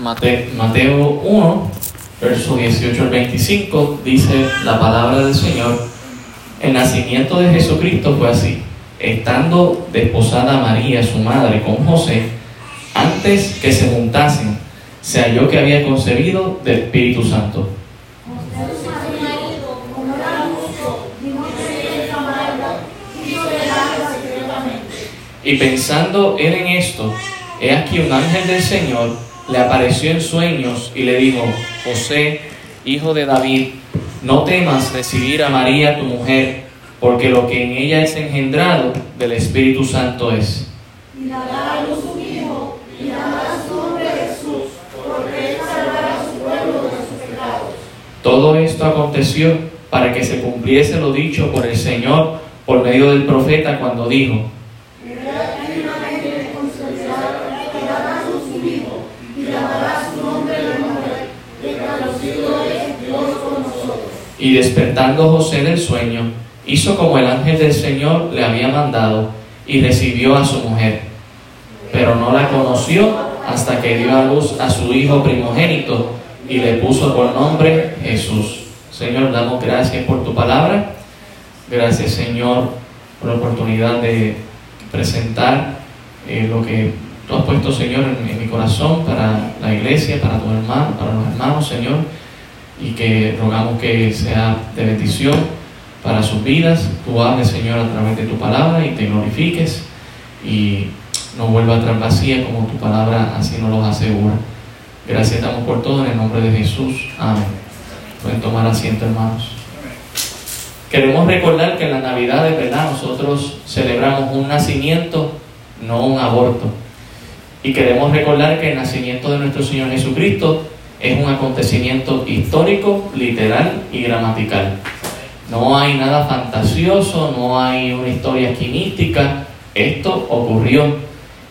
Mateo 1, verso 18 al 25, dice la palabra del Señor. El nacimiento de Jesucristo fue así. Estando desposada María, su madre, con José, antes que se juntasen, se halló que había concebido del Espíritu Santo. Y pensando él en esto, he aquí un ángel del Señor le apareció en sueños y le dijo, José, hijo de David, no temas recibir a María tu mujer, porque lo que en ella es engendrado del Espíritu Santo es. Y dará a luz un hijo, y su nombre Jesús, porque él salvará a su pueblo de sus pecados. Todo esto aconteció para que se cumpliese lo dicho por el Señor por medio del profeta cuando dijo, Y despertando José del sueño, hizo como el ángel del Señor le había mandado y recibió a su mujer. Pero no la conoció hasta que dio a luz a su hijo primogénito y le puso por nombre Jesús. Señor, damos gracias por tu palabra. Gracias, Señor, por la oportunidad de presentar eh, lo que tú has puesto, Señor, en, en mi corazón para la iglesia, para tu hermano, para los hermanos, Señor y que rogamos que sea de bendición para sus vidas. Tú hables, Señor, a través de tu palabra y te glorifiques y no vuelva atrás vacía como tu palabra así nos lo asegura. Gracias damos por todo en el nombre de Jesús. Amén. Pueden tomar asiento, hermanos. Queremos recordar que en la Navidad de verdad nosotros celebramos un nacimiento, no un aborto. Y queremos recordar que el nacimiento de nuestro Señor Jesucristo es un acontecimiento histórico, literal y gramatical. No hay nada fantasioso, no hay una historia quimística, esto ocurrió.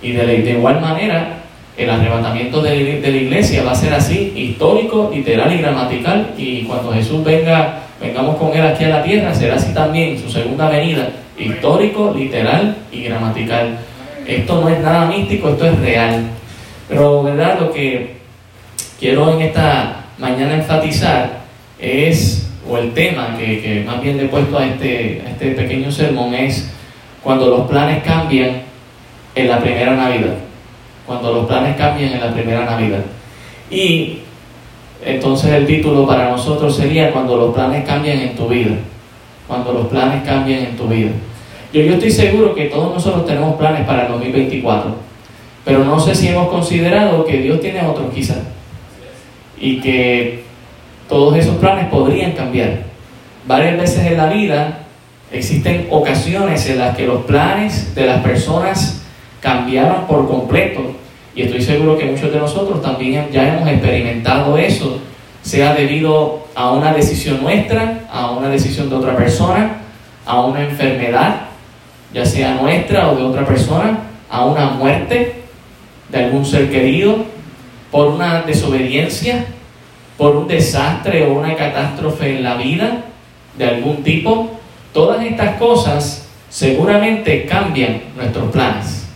Y de, igual manera, el arrebatamiento de, de, la iglesia va a ser así, histórico, literal y gramatical. Y cuando Jesús venga, vengamos con él aquí a la tierra, será así también, su segunda venida, histórico, literal y gramatical. Esto no es nada místico, esto es real. Pero, ¿verdad? Lo que quiero en esta mañana enfatizar es, o el tema que, más bien le he puesto a este, a este pequeño sermón es cuando los planes cambian en la primera Navidad. Cuando los planes cambian en la primera Navidad. Y entonces el título para nosotros sería cuando los planes cambian en tu vida. Cuando los planes cambian en tu vida. Yo, yo estoy seguro que todos nosotros tenemos planes para el 2024, pero no sé si hemos considerado que Dios tiene otros quizás y que todos esos planes podrían cambiar. Varias veces en la vida existen ocasiones en las que los planes de las personas cambiaron por completo y estoy seguro que muchos de nosotros también ya hemos experimentado eso, sea debido a una decisión nuestra, a una decisión de otra persona, a una enfermedad, ya sea nuestra o de otra persona, a una muerte de algún ser querido, por una desobediencia, por un desastre o una catástrofe en la vida de algún tipo, todas estas cosas seguramente cambian nuestros planes.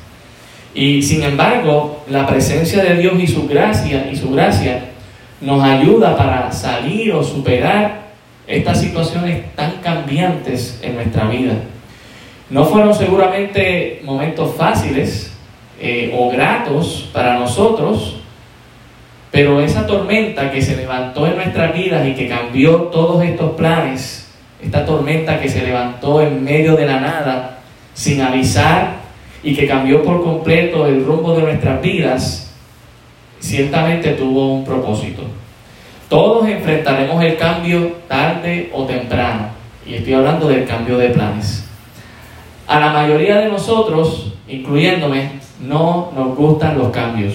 Y sin embargo, la presencia de Dios y su gracia y su gracia nos ayuda para salir o superar estas situaciones tan cambiantes en nuestra vida. No fueron seguramente momentos fáciles eh, o gratos para nosotros, pero esa tormenta que se levantó en nuestras vidas y que cambió todos estos planes, esta tormenta que se levantó en medio de la nada, sin avisar y que cambió por completo el rumbo de nuestras vidas, ciertamente tuvo un propósito. Todos enfrentaremos el cambio tarde o temprano, y estoy hablando del cambio de planes. A la mayoría de nosotros, incluyéndome, no nos gustan los cambios,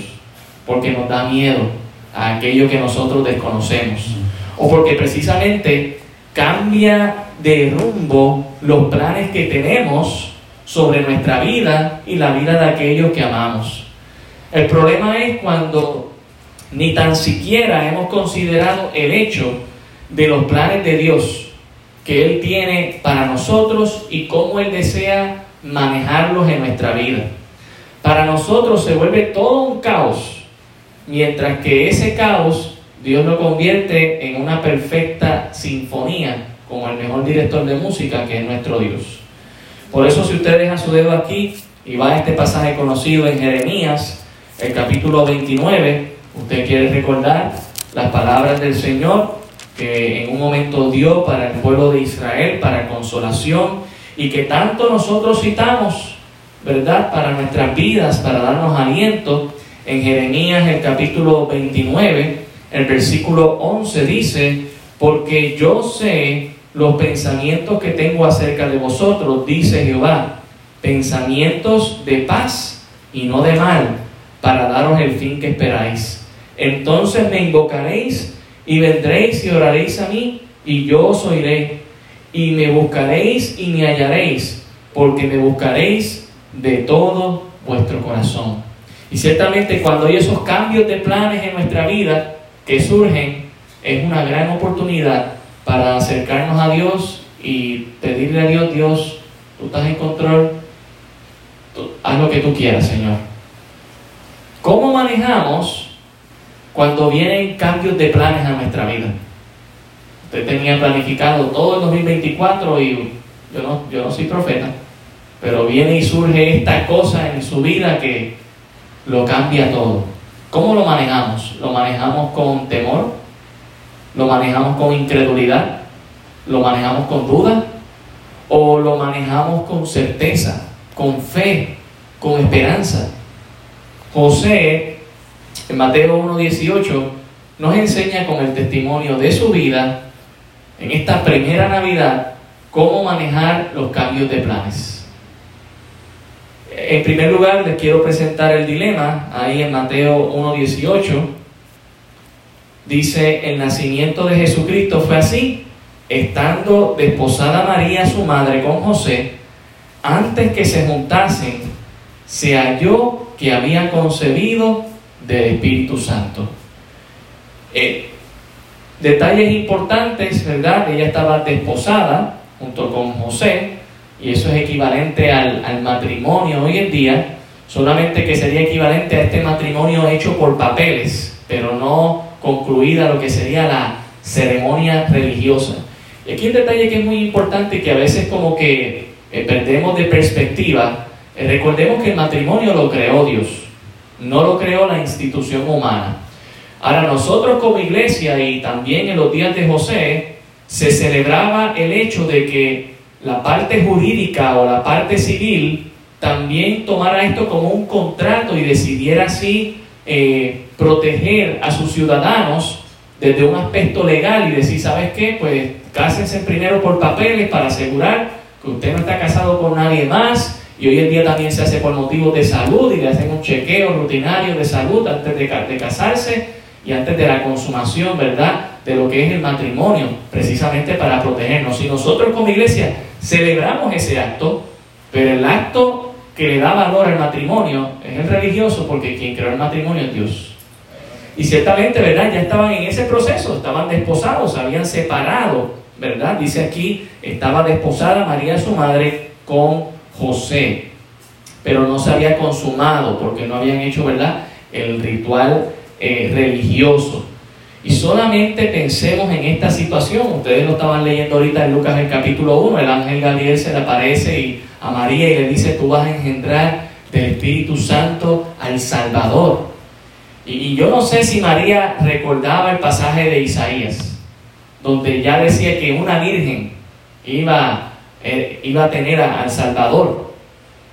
porque nos da miedo a aquello que nosotros desconocemos. O porque precisamente cambia de rumbo los planes que tenemos sobre nuestra vida y la vida de aquellos que amamos. El problema es cuando ni tan siquiera hemos considerado el hecho de los planes de Dios que Él tiene para nosotros y cómo Él desea manejarlos en nuestra vida. Para nosotros se vuelve todo un caos mientras que ese caos Dios lo convierte en una perfecta sinfonía, como el mejor director de música que es nuestro Dios. Por eso si usted deja su dedo aquí y va a este pasaje conocido en Jeremías, el capítulo 29, usted quiere recordar las palabras del Señor que en un momento dio para el pueblo de Israel, para consolación, y que tanto nosotros citamos, ¿verdad?, para nuestras vidas, para darnos aliento. En Jeremías el capítulo 29, el versículo 11 dice, porque yo sé los pensamientos que tengo acerca de vosotros, dice Jehová, pensamientos de paz y no de mal, para daros el fin que esperáis. Entonces me invocaréis y vendréis y oraréis a mí, y yo os oiré, y me buscaréis y me hallaréis, porque me buscaréis de todo vuestro corazón. Y ciertamente cuando hay esos cambios de planes en nuestra vida que surgen, es una gran oportunidad para acercarnos a Dios y pedirle a Dios, Dios, tú estás en control, haz lo que tú quieras, Señor. ¿Cómo manejamos cuando vienen cambios de planes a nuestra vida. Usted tenía planificado todo el 2024 y yo no, yo no soy profeta, pero viene y surge esta cosa en su vida que lo cambia todo. ¿Cómo lo manejamos? ¿Lo manejamos con temor? ¿Lo manejamos con incredulidad? ¿Lo manejamos con duda? ¿O lo manejamos con certeza, con fe, con esperanza? José en Mateo 1.18 nos enseña con el testimonio de su vida en esta primera Navidad cómo manejar los cambios de planes. En primer lugar, les quiero presentar el dilema ahí en Mateo 1.18. Dice, el nacimiento de Jesucristo fue así, estando desposada María, su madre, con José, antes que se juntasen, se halló que había concebido del Espíritu Santo. Eh, detalles importantes, ¿verdad? Ella estaba desposada junto con José, y eso es equivalente al, matrimonio hoy en día, solamente que sería equivalente a este matrimonio hecho por papeles, pero no concluida lo que sería la ceremonia religiosa. Y aquí un detalle que es muy importante que a veces como que eh, perdemos de perspectiva, eh, recordemos que el matrimonio lo creó Dios no lo creó la institución humana. Ahora nosotros como iglesia y también en los días de José se celebraba el hecho de que la parte jurídica o la parte civil también tomara esto como un contrato y decidiera así eh, proteger a sus ciudadanos desde un aspecto legal y decir, ¿sabes qué? Pues cásense primero por papeles para asegurar que usted no está casado con nadie más y hoy en día también se hace por motivos de salud y le hacen un chequeo rutinario de salud antes de, de casarse y antes de la consumación, ¿verdad? De lo que es el matrimonio, precisamente para protegernos. Y nosotros como iglesia celebramos ese acto, pero el acto que le da valor al matrimonio es el religioso, porque quien creó el matrimonio es Dios. Y ciertamente, ¿verdad? Ya estaban en ese proceso, estaban desposados, habían separado, ¿verdad? Dice aquí, estaba desposada María, su madre, con José, pero no se había consumado porque no habían hecho, ¿verdad?, el ritual eh, religioso. Y solamente pensemos en esta situación. Ustedes lo estaban leyendo ahorita en Lucas el capítulo 1. El ángel Gabriel se le aparece y, a María y le dice, tú vas a engendrar del Espíritu Santo al Salvador. Y, yo no sé si María recordaba el pasaje de Isaías, donde ya decía que una virgen iba eh, iba a tener al Salvador.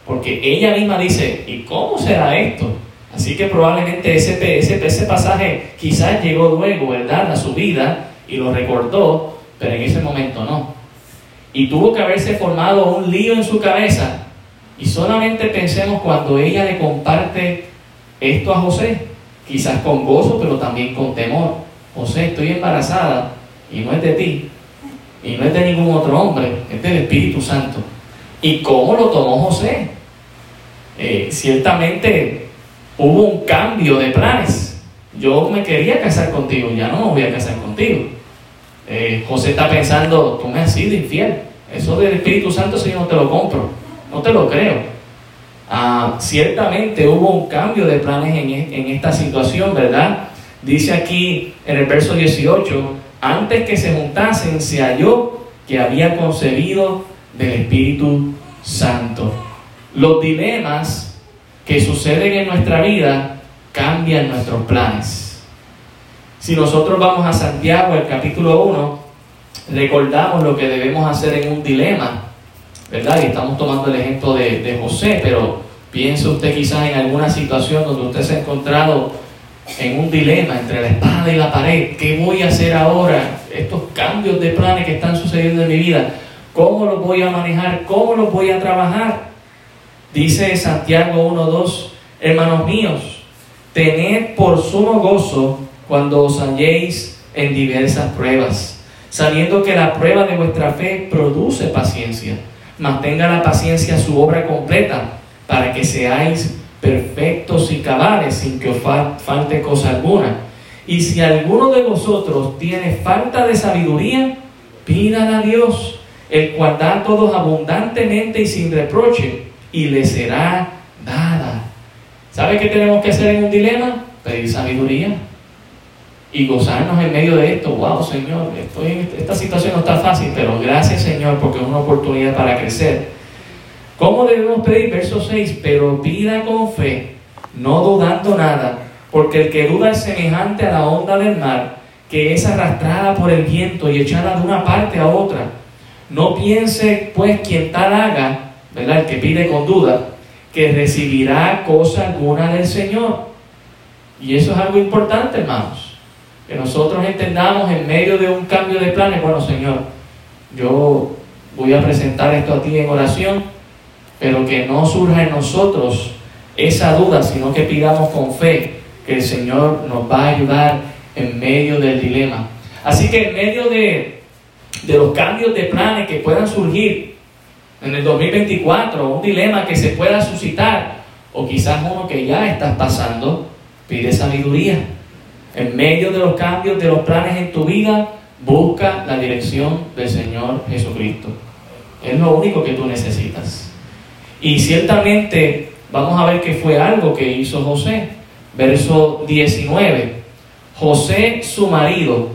Porque ella misma dice, ¿y cómo será esto? Así que probablemente ese, ese, ese pasaje quizás llegó luego, ¿verdad?, a su vida y lo recordó, pero en ese momento no. Y tuvo que haberse formado un lío en su cabeza. Y solamente pensemos cuando ella le comparte esto a José, quizás con gozo, pero también con temor. José, estoy embarazada y no es de ti, y no es de ningún otro hombre, es del Espíritu Santo. ¿Y cómo lo tomó José? Eh, ciertamente hubo un cambio de planes. Yo me quería casar contigo, ya no me voy a casar contigo. Eh, José está pensando, tú me has sido infiel. Eso del Espíritu Santo, yo no te lo compro, no te lo creo. Ah, ciertamente hubo un cambio de planes en, e, en esta situación, ¿verdad? Dice aquí en el verso 18, antes que se juntasen se halló que había concebido del Espíritu Santo. Los dilemas que suceden en nuestra vida cambian nuestros planes. Si nosotros vamos a Santiago, el capítulo 1, recordamos lo que debemos hacer en un dilema, ¿verdad? Y estamos tomando el ejemplo de, de José, pero piense usted quizás en alguna situación donde usted se ha encontrado en un dilema entre la espada y la pared. ¿Qué voy a hacer ahora? Estos cambios de planes que están sucediendo en mi vida, ¿cómo los voy a manejar? ¿Cómo los voy a trabajar? Dice Santiago 1.2, hermanos míos, tened por sumo gozo cuando os halléis en diversas pruebas, sabiendo que la prueba de vuestra fe produce paciencia. Mantenga la paciencia su obra completa, para que seáis perfectos y cabales sin que os falte cosa alguna. Y si alguno de vosotros tiene falta de sabiduría, pidan a Dios, el cual da a todos abundantemente y sin reproche, y le será dada. ¿Sabe qué tenemos que hacer en un dilema? Pedir sabiduría y gozarnos en medio de esto. Wow, Señor, estoy, esta situación no está fácil, pero gracias, Señor, porque es una oportunidad para crecer. ¿Cómo debemos pedir? Verso 6, pero pida con fe, no dudando nada, porque el que duda es semejante a la onda del mar, que es arrastrada por el viento y echada de una parte a otra. No piense, pues, quien tal haga, ¿verdad? El que pide con duda, que recibirá cosa alguna del Señor. Y eso es algo importante, hermanos. Que nosotros entendamos en medio de un cambio de planes, bueno, Señor, yo voy a presentar esto a ti en oración pero que no surja en nosotros esa duda, sino que pidamos con fe que el Señor nos va a ayudar en medio del dilema. Así que en medio de, de los cambios de planes que puedan surgir en el 2024, un dilema que se pueda suscitar, o quizás uno que ya estás pasando, pide sabiduría. En medio de los cambios de los planes en tu vida, busca la dirección del Señor Jesucristo. Es lo único que tú necesitas. Y ciertamente vamos a ver que fue algo que hizo José. Verso 19. José, su marido,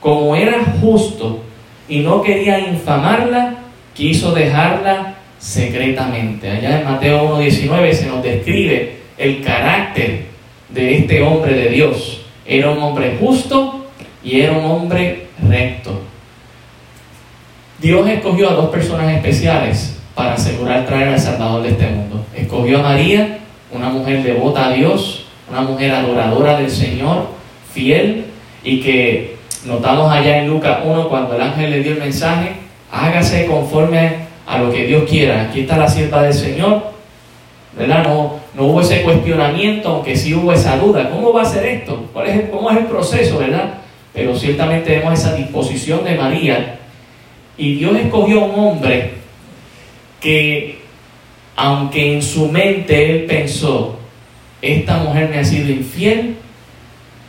como era justo y no quería infamarla, quiso dejarla secretamente. Allá en Mateo 1.19 se nos describe el carácter de este hombre de Dios. Era un hombre justo y era un hombre recto. Dios escogió a dos personas especiales para asegurar traer al Salvador de este mundo. Escogió a María, una mujer devota a Dios, una mujer adoradora del Señor, fiel, y que notamos allá en Lucas 1 cuando el ángel le dio el mensaje, hágase conforme a lo que Dios quiera. Aquí está la sierva del Señor, ¿verdad? No, no hubo ese cuestionamiento, aunque sí hubo esa duda. ¿Cómo va a ser esto? ¿Cuál es ¿Cómo es el proceso, verdad? Pero ciertamente vemos esa disposición de María. Y Dios escogió a un hombre que aunque en su mente él pensó, esta mujer me ha sido infiel,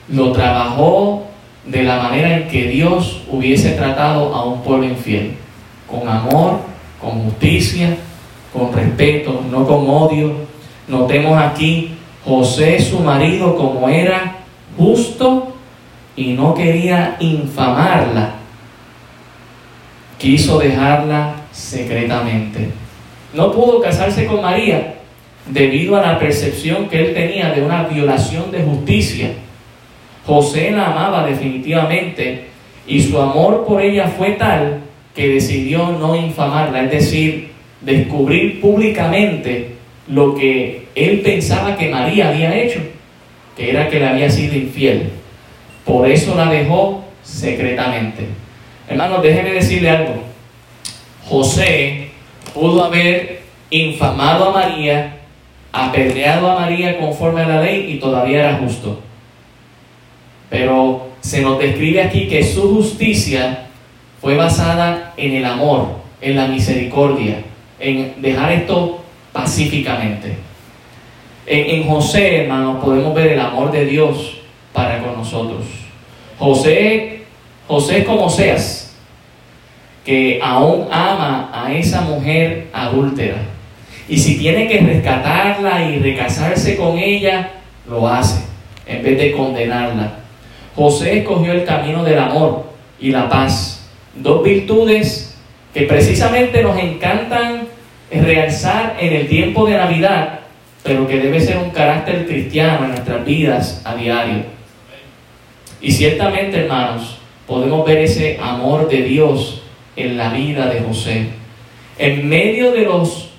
lo trabajó de la manera en que Dios hubiese tratado a un pueblo infiel, con amor, con justicia, con respeto, no con odio. Notemos aquí José, su marido, como era justo y no quería infamarla, quiso dejarla secretamente no pudo casarse con María debido a la percepción que él tenía de una violación de justicia. José la amaba definitivamente y su amor por ella fue tal que decidió no infamarla, es decir, descubrir públicamente lo que él pensaba que María había hecho, que era que le había sido infiel. Por eso la dejó secretamente. Hermanos, déjenme decirle algo. José pudo haber infamado a María, apedreado a María conforme a la ley y todavía era justo. Pero se nos describe aquí que su justicia fue basada en el amor, en la misericordia, en dejar esto pacíficamente. En, José, hermanos, podemos ver el amor de Dios para con nosotros. José, José es como seas, que aún ama a esa mujer adúltera. Y si tiene que rescatarla y recasarse con ella, lo hace, en vez de condenarla. José escogió el camino del amor y la paz, dos virtudes que precisamente nos encantan realzar en el tiempo de Navidad, pero que debe ser un carácter cristiano en nuestras vidas a diario. Y ciertamente, hermanos, podemos ver ese amor de Dios en la vida de José. En medio de los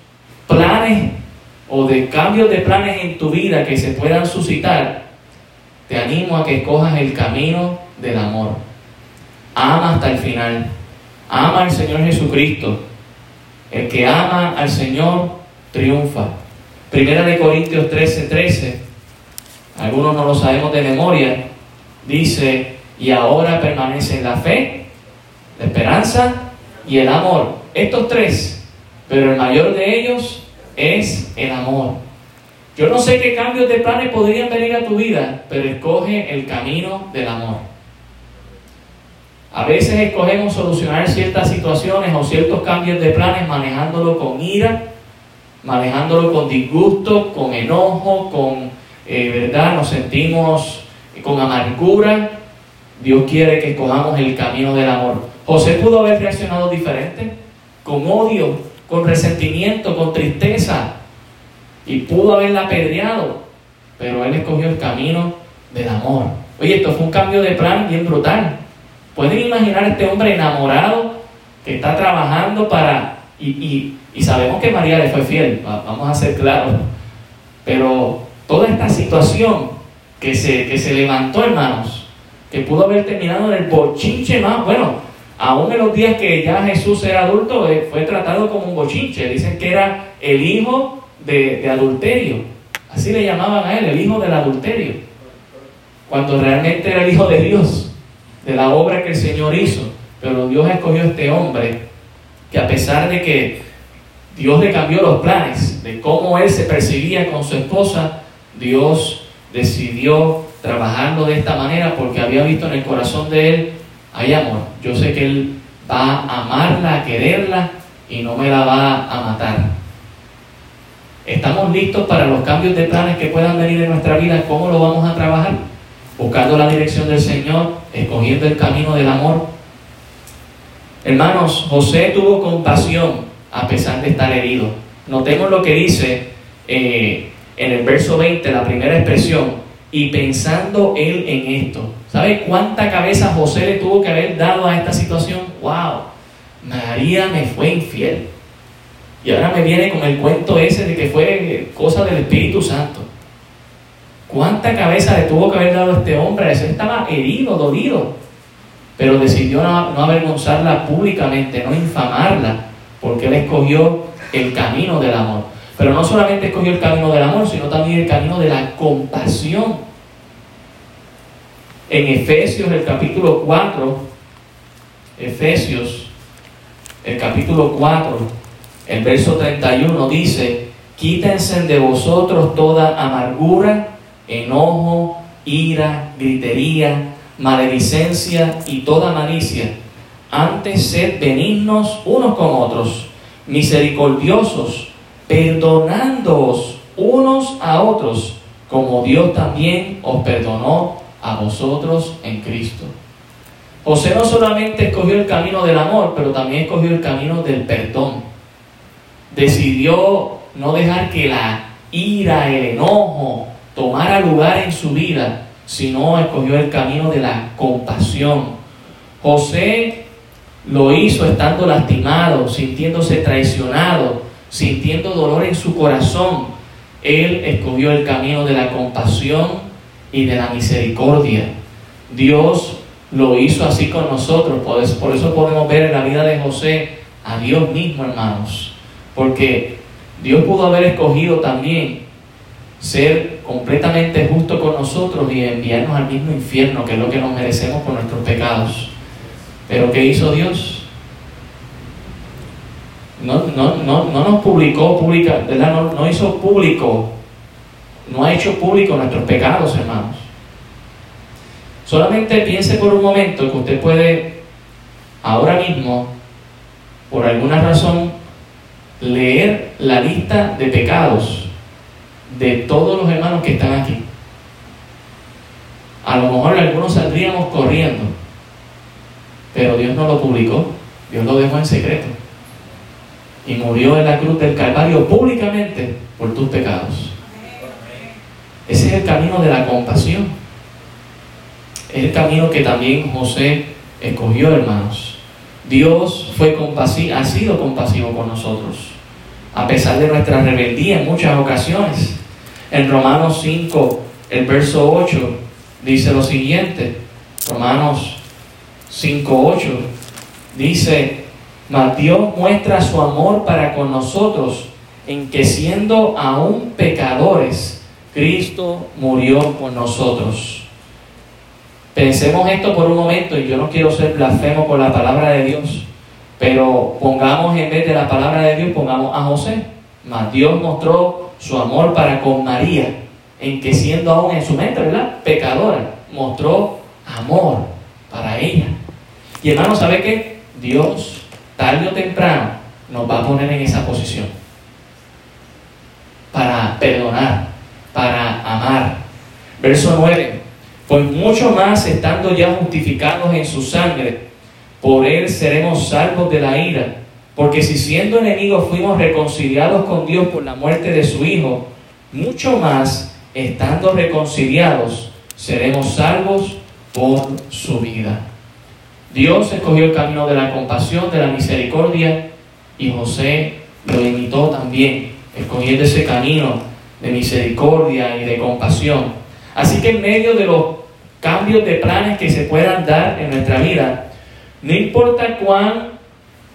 planes o de cambios de planes en tu vida que se puedan suscitar, te animo a que escojas el camino del amor. Ama hasta el final. Ama al Señor Jesucristo. El que ama al Señor triunfa. Primera de Corintios 13, 13. Algunos no lo sabemos de memoria. Dice, y ahora permanecen la fe, la esperanza y el amor. Estos tres. Pero el mayor de ellos es el amor. Yo no sé qué cambios de planes podrían venir a tu vida, pero escoge el camino del amor. A veces escogemos solucionar ciertas situaciones o ciertos cambios de planes manejándolo con ira, manejándolo con disgusto, con enojo, con, eh, ¿verdad? Nos sentimos con amargura. Dios quiere que escojamos el camino del amor. José pudo haber reaccionado diferente, con odio, con resentimiento, con tristeza, y pudo haberla apedreado, pero él escogió el camino del amor. Oye, esto fue un cambio de plan bien brutal. ¿Pueden imaginar a este hombre enamorado que está trabajando para... Y, sabemos que María le fue fiel, vamos a ser claros. Pero toda esta situación que se, que se levantó, hermanos, que pudo haber terminado en el bochinche más, bueno, aún en los días que ya Jesús era adulto, eh, fue tratado como un bochinche. Dicen que era el hijo de, de adulterio. Así le llamaban a él, el hijo del adulterio. Cuando realmente era el hijo de Dios de la obra que el Señor hizo. Pero Dios escogió este hombre que a pesar de que Dios le cambió los planes de cómo él se percibía con su esposa, Dios decidió trabajarlo de esta manera porque había visto en el corazón de él, hay amor. Yo sé que él va a amarla, a quererla y no me la va a matar. ¿Estamos listos para los cambios de planes que puedan venir en nuestra vida? ¿Cómo lo vamos a trabajar? buscando la dirección del Señor, escogiendo el camino del amor. Hermanos, José tuvo compasión a pesar de estar herido. Notemos lo que dice eh, en el verso 20, la primera expresión, y pensando él en esto. ¿Sabe cuánta cabeza José le tuvo que haber dado a esta situación? ¡Wow! María me fue infiel. Y ahora me viene con el cuento ese de que fue cosa del Espíritu Santo. ¿Cuánta cabeza le tuvo que haber dado este hombre? Ese estaba herido, dolido. Pero decidió no, no avergonzarla públicamente, no infamarla, porque él escogió el camino del amor. Pero no solamente escogió el camino del amor, sino también el camino de la compasión. En Efesios, el capítulo 4, Efesios, el capítulo 4, el verso 31 dice, quítense de vosotros toda amargura, enojo, ira, gritería, maledicencia y toda malicia. Antes sed benignos unos con otros, misericordiosos, perdonándoos unos a otros, como Dios también os perdonó a vosotros en Cristo. José no solamente escogió el camino del amor, pero también escogió el camino del perdón. Decidió no dejar que la ira, el enojo, tomara lugar en su vida, sino escogió el camino de la compasión. José lo hizo estando lastimado, sintiéndose traicionado, sintiendo dolor en su corazón. Él escogió el camino de la compasión y de la misericordia. Dios lo hizo así con nosotros. Por eso, por eso podemos ver en la vida de José a Dios mismo, hermanos. Porque Dios pudo haber escogido también ser completamente justo con nosotros y enviarnos al mismo infierno, que es lo que nos merecemos por nuestros pecados. Pero ¿qué hizo Dios? No, no, no, no nos publicó, pública, ¿verdad? No, no hizo público, no ha hecho público nuestros pecados, hermanos. Solamente piense por un momento que usted puede ahora mismo, por alguna razón, leer la lista de pecados de todos los hermanos que están aquí. A lo mejor algunos saldríamos corriendo, pero Dios no lo publicó, Dios lo dejó en secreto. Y murió en la cruz del Calvario públicamente por tus pecados. Ese es el camino de la compasión. Es el camino que también José escogió, hermanos. Dios fue compasivo, ha sido compasivo con nosotros, a pesar de nuestra rebeldía en muchas ocasiones. En Romanos 5, el verso 8, dice lo siguiente. Romanos 5, 8, dice, mas Dios muestra su amor para con nosotros en que siendo aún pecadores, Cristo murió por nosotros. Pensemos esto por un momento y yo no quiero ser blasfemo con la palabra de Dios, pero pongamos en vez de la palabra de Dios, pongamos a José. Mas Dios mostró su amor para con María, en que siendo aún en su mente, ¿verdad? Pecadora, mostró amor para ella. Y hermano, ¿sabe qué? Dios, tarde o temprano, nos va a poner en esa posición. Para perdonar, para amar. Verso 9 pues mucho más estando ya justificados en su sangre, por él seremos salvos de la ira. Porque si siendo enemigos fuimos reconciliados con Dios por la muerte de su Hijo, mucho más estando reconciliados seremos salvos por su vida. Dios escogió el camino de la compasión, de la misericordia, y José lo imitó también, escogiendo ese camino de misericordia y de compasión. Así que en medio de los cambios de planes que se puedan dar en nuestra vida, no importa cuán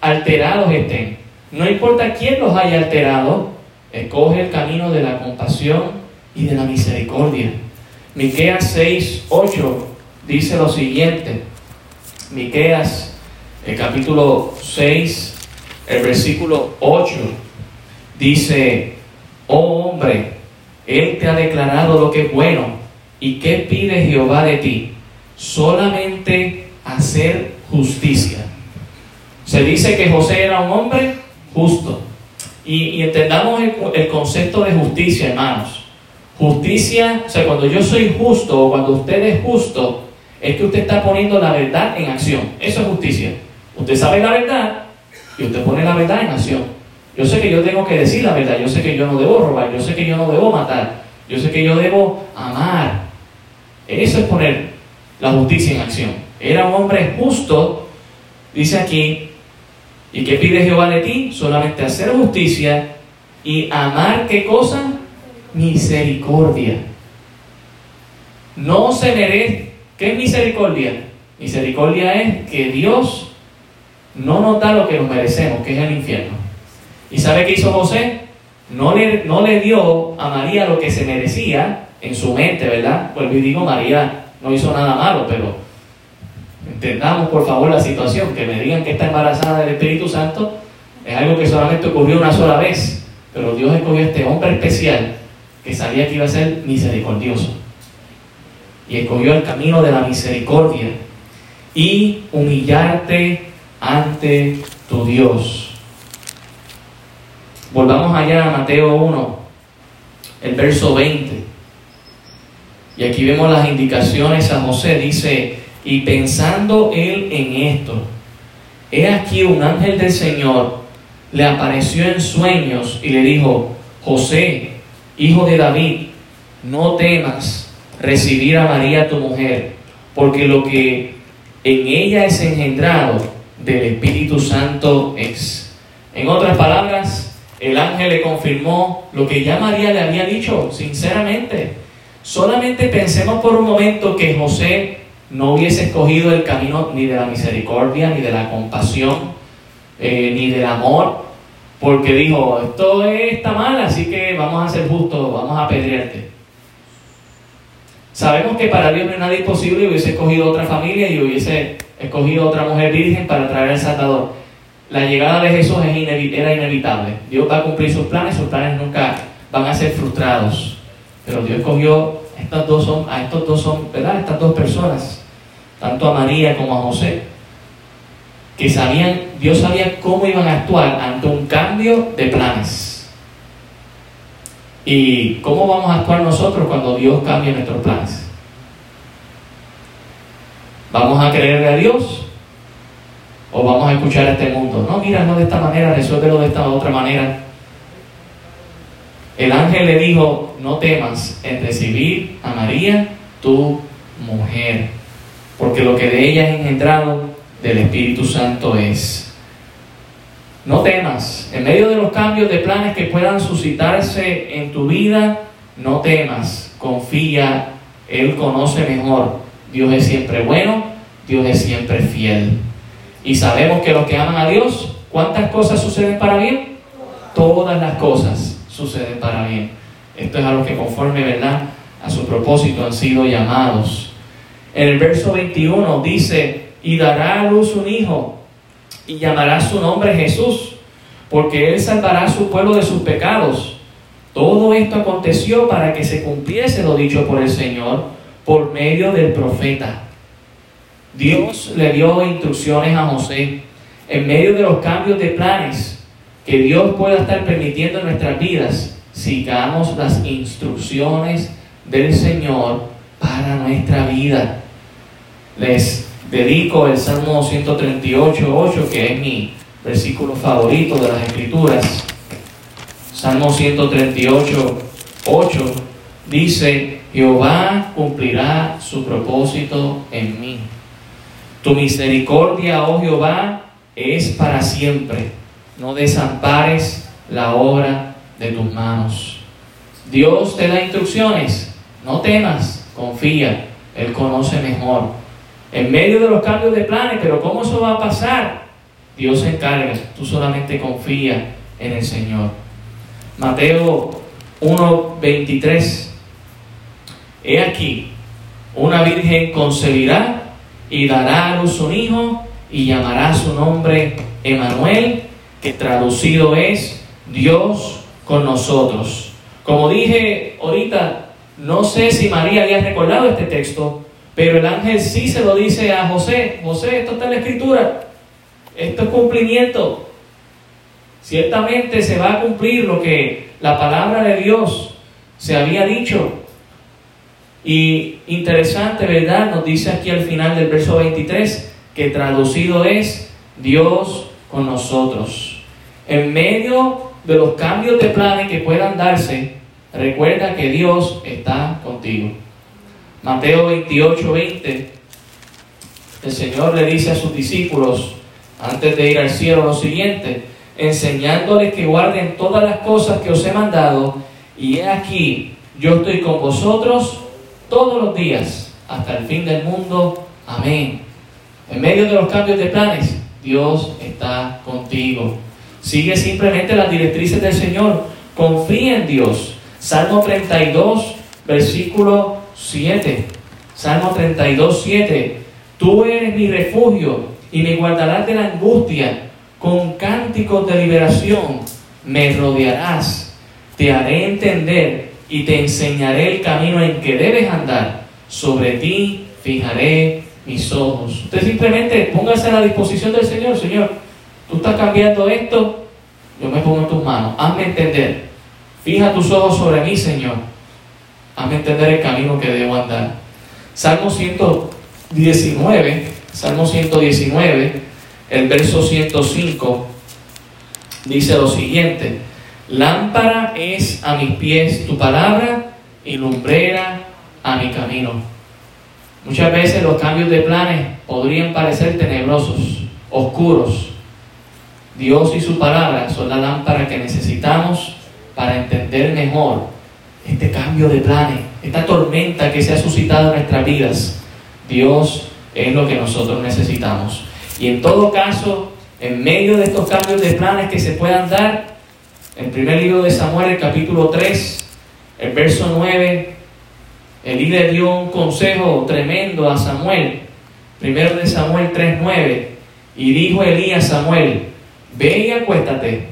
alterados estén, no importa quién los haya alterado, escoge el camino de la compasión y de la misericordia. Miqueas 6, 8 dice lo siguiente. Miqueas, el capítulo 6, el versículo 8, dice, oh hombre, Él te ha declarado lo que es bueno ¿Y qué pide Jehová de ti? Solamente hacer justicia. Se dice que José era un hombre justo. Y, entendamos el, concepto de justicia, hermanos. Justicia, o sea, cuando yo soy justo o cuando usted es justo, es que usted está poniendo la verdad en acción. Eso es justicia. Usted sabe la verdad y usted pone la verdad en acción. Yo sé que yo tengo que decir la verdad, yo sé que yo no debo robar, yo sé que yo no debo matar, yo sé que yo debo amar, eso es poner la justicia en acción. Era un hombre justo, dice aquí, ¿y qué pide Jehová de ti? Solamente hacer justicia y amar qué cosa? Misericordia. No se merece. ¿Qué es misericordia? Misericordia es que Dios no nos da lo que nos merecemos, que es el infierno. ¿Y sabe qué hizo José? No le, no le dio a María lo que se merecía, en su mente, ¿verdad? Pues digo, María no hizo nada malo, pero entendamos por favor la situación, que me digan que está embarazada del Espíritu Santo es algo que solamente ocurrió una sola vez, pero Dios escogió a este hombre especial que sabía que iba a ser misericordioso y escogió el camino de la misericordia y humillarte ante tu Dios. Volvamos allá a Mateo 1, el verso 20. Y aquí vemos las indicaciones a José. Dice, y pensando él en esto, he aquí un ángel del Señor le apareció en sueños y le dijo, José, hijo de David, no temas recibir a María tu mujer, porque lo que en ella es engendrado del Espíritu Santo es. En otras palabras, el ángel le confirmó lo que ya María le había dicho, sinceramente. Solamente pensemos por un momento que José no hubiese escogido el camino ni de la misericordia, ni de la compasión, eh, ni del amor, porque dijo, esto está mal, así que vamos a ser justos, vamos a apedrearte. Sabemos que para Dios no hay nada imposible hubiese escogido otra familia y hubiese escogido otra mujer virgen para traer al Salvador. La llegada de Jesús era inevitable. Dios va a cumplir sus planes, sus planes nunca van a ser frustrados. Pero Dios escogió estas dos son, a estos dos son, ¿verdad? Estas dos personas, tanto a María como a José, que sabían, Dios sabía cómo iban a actuar ante un cambio de planes. ¿Y cómo vamos a actuar nosotros cuando Dios cambie nuestros planes? ¿Vamos a creerle a Dios? ¿O vamos a escuchar a este mundo? No, mira, no de esta manera, resuélvelo de esta otra manera. El ángel le dijo, no temas en recibir a María, tu mujer, porque lo que de ella es engendrado del Espíritu Santo es. No temas, en medio de los cambios de planes que puedan suscitarse en tu vida, no temas, confía, Él conoce mejor. Dios es siempre bueno, Dios es siempre fiel. Y sabemos que los que aman a Dios, ¿cuántas cosas suceden para bien? Todas las cosas suceden para bien. Esto es a lo que conforme, ¿verdad? A su propósito han sido llamados. En el verso 21 dice, y dará a luz un hijo, y llamará su nombre Jesús, porque él salvará a su pueblo de sus pecados. Todo esto aconteció para que se cumpliese lo dicho por el Señor por medio del profeta. Dios le dio instrucciones a José en medio de los cambios de planes que Dios pueda estar permitiendo en nuestras vidas, sigamos las instrucciones del Señor para nuestra vida. Les dedico el Salmo 138, 8, que es mi versículo favorito de las Escrituras. Salmo 138, 8 dice, Jehová cumplirá su propósito en mí. Tu misericordia, oh Jehová, es para siempre. No desampares la obra de tus manos. Dios te da instrucciones. No temas, confía. Él conoce mejor en medio de los cambios de planes, pero ¿cómo eso va a pasar? Dios se encarga, tú solamente confía en el Señor. Mateo 1:23. He aquí, una virgen concebirá y dará a luz un hijo y llamará su nombre Emanuel, que traducido es Dios con nosotros. Como dije ahorita, no sé si María había recordado este texto, pero el ángel sí se lo dice a José, José, esto está en la escritura, esto es cumplimiento. Ciertamente se va a cumplir lo que la palabra de Dios se había dicho. Y interesante, ¿verdad? Nos dice aquí al final del verso 23 que traducido es Dios con nosotros. En medio de los cambios de planes que puedan darse, recuerda que Dios está contigo. Mateo 28, 20, el Señor le dice a sus discípulos, antes de ir al cielo, lo siguiente, enseñándoles que guarden todas las cosas que os he mandado, y he aquí, yo estoy con vosotros todos los días, hasta el fin del mundo. Amén. En medio de los cambios de planes, Dios está contigo. Sigue simplemente las directrices del Señor. Confía en Dios. Salmo 32, versículo 7. Salmo 32, 7. Tú eres mi refugio y me guardarás de la angustia. Con cánticos de liberación me rodearás. Te haré entender y te enseñaré el camino en que debes andar. Sobre ti fijaré mis ojos. Usted simplemente póngase a la disposición del Señor. Señor, tú estás cambiando esto, yo me pongo en tus manos. Hazme entender. Fija tus ojos sobre mí, Señor Hazme entender el camino que debo andar. Salmo 119, Salmo 119, el verso 105, dice lo siguiente, lámpara es a mis pies tu palabra y lumbrera a mi camino. Muchas veces los cambios de planes podrían parecer tenebrosos, oscuros. Dios y su palabra son la lámpara que necesitamos para entender mejor este cambio de planes, esta tormenta que se ha suscitado en nuestras vidas, Dios es lo que nosotros necesitamos. Y en todo caso, en medio de estos cambios de planes que se puedan dar, el primer libro de Samuel, el capítulo 3, el verso 9, el líder dio un consejo tremendo a Samuel. Primero de Samuel 3:9. Y dijo Elías a Samuel, ve y acuéstate,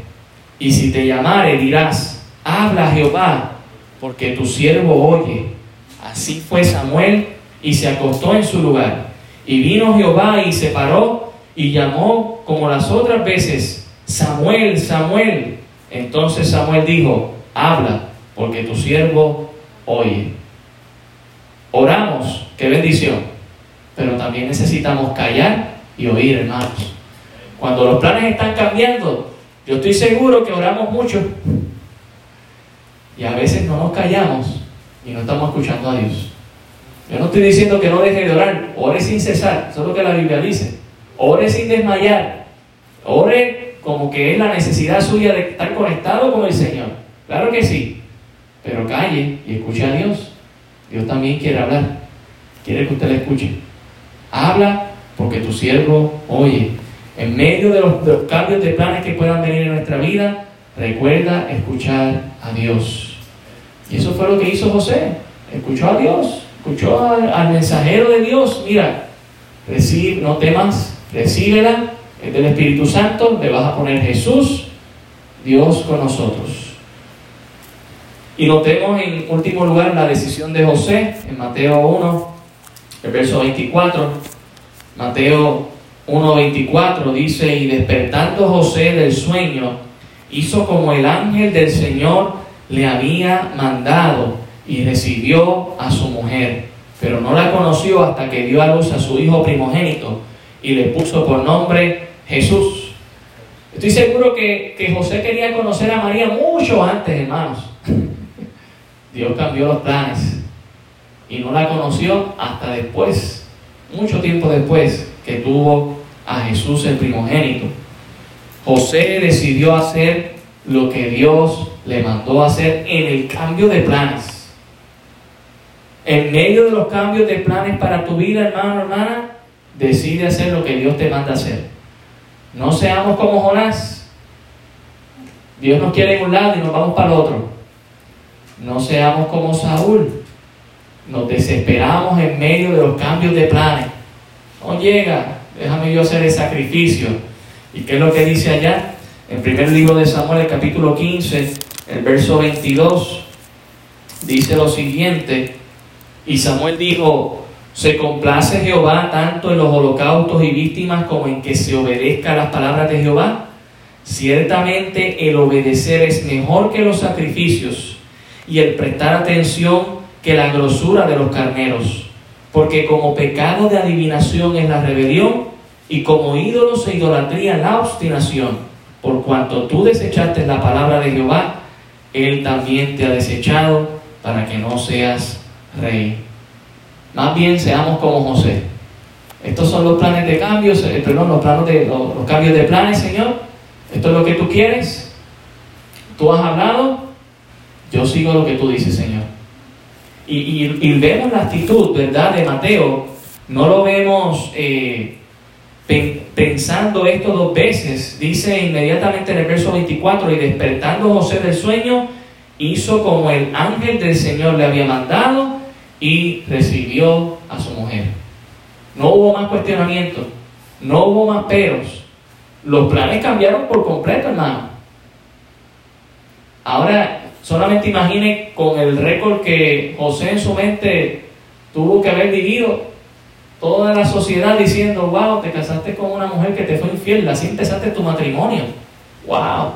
y si te llamare dirás, habla Jehová, porque tu siervo oye. Así fue Samuel y se acostó en su lugar. Y vino Jehová y se paró y llamó como las otras veces, Samuel, Samuel. Entonces Samuel dijo, habla, porque tu siervo oye. Oramos, qué bendición, pero también necesitamos callar y oír, hermanos. Cuando los planes están cambiando, yo estoy seguro que oramos mucho y a veces no nos callamos y no estamos escuchando a Dios. Yo no estoy diciendo que no deje de orar, ore sin cesar, eso es lo que la Biblia dice. Ore sin desmayar, ore como que es la necesidad suya de estar conectado con el Señor. Claro que sí, pero calle y escuche a Dios. Dios también quiere hablar, quiere que usted le escuche. Habla porque tu siervo oye. En medio de los, de los cambios de planes que puedan venir en nuestra vida, recuerda escuchar a Dios. Y eso fue lo que hizo José. Escuchó a Dios, escuchó al, mensajero de Dios. Mira, recibe, no temas, recíbela, es del Espíritu Santo, le vas a poner Jesús, Dios con nosotros. Y notemos en último lugar la decisión de José en Mateo 1, el verso 24. Mateo 1.24 dice, y despertando José del sueño, hizo como el ángel del Señor le había mandado y recibió a su mujer, pero no la conoció hasta que dio a luz a su hijo primogénito y le puso por nombre Jesús. Estoy seguro que, que José quería conocer a María mucho antes, hermanos. Dios cambió los planes y no la conoció hasta después, mucho tiempo después que tuvo a Jesús el primogénito. José decidió hacer lo que Dios le mandó hacer en el cambio de planes. En medio de los cambios de planes para tu vida, hermano, hermana, decide hacer lo que Dios te manda hacer. No seamos como Jonás. Dios nos quiere en un lado y nos vamos para el otro. No seamos como Saúl. Nos desesperamos en medio de los cambios de planes. No llega, déjame yo hacer el sacrificio. ¿Y qué es lo que dice allá? En primer libro de Samuel, el capítulo 15, el verso 22, dice lo siguiente, y Samuel dijo, se complace Jehová tanto en los holocaustos y víctimas como en que se obedezca las palabras de Jehová. Ciertamente el obedecer es mejor que los sacrificios y el prestar atención que la grosura de los carneros, porque como pecado de adivinación es la rebelión y como ídolos e idolatría la obstinación. Por cuanto tú desechaste la palabra de Jehová, Él también te ha desechado para que no seas rey. Más bien seamos como José. Estos son los planes de cambios, eh, perdón, los, planos de, los, cambios de planes, Señor. Esto es lo que tú quieres. Tú has hablado, yo sigo lo que tú dices, Señor. Y, vemos la actitud, ¿verdad?, de Mateo. No lo vemos eh, pensando esto dos veces. Dice inmediatamente en el verso 24, y despertando José del sueño, hizo como el ángel del Señor le había mandado y recibió a su mujer. No hubo más cuestionamiento, no hubo más peros. Los planes cambiaron por completo, hermano. Ahora, solamente imagine con el récord que José en su mente tuvo que haber vivido toda la sociedad diciendo, wow, te casaste con una mujer que te fue infiel, así empezaste tu matrimonio. Wow.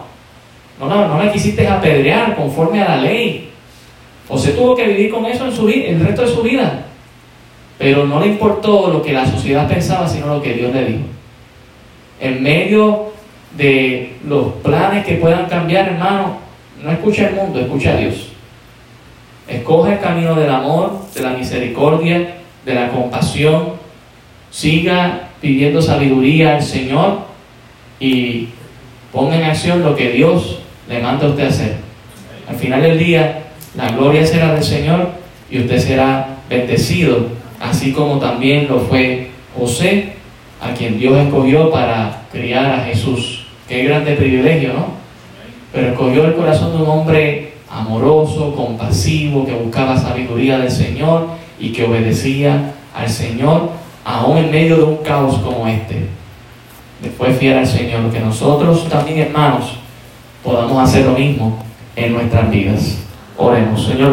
No la, no la quisiste apedrear conforme a la ley. José tuvo que vivir con eso en su el resto de su vida. Pero no le importó lo que la sociedad pensaba, sino lo que Dios le dijo. En medio de los planes que puedan cambiar, hermano, no escucha el mundo, escucha a Dios. Escoge el camino del amor, de la misericordia, de la compasión, siga pidiendo sabiduría al Señor y ponga en acción lo que Dios le manda a usted hacer. Al final del día, la gloria será del Señor y usted será bendecido, así como también lo fue José, a quien Dios escogió para criar a Jesús. Qué grande privilegio, ¿no? Pero escogió el corazón de un hombre amoroso, compasivo, que buscaba sabiduría del Señor y que obedecía al Señor aún en medio de un caos como este. Después fiel al Señor, que nosotros también hermanos podamos hacer lo mismo en nuestras vidas. Oremos, Señor.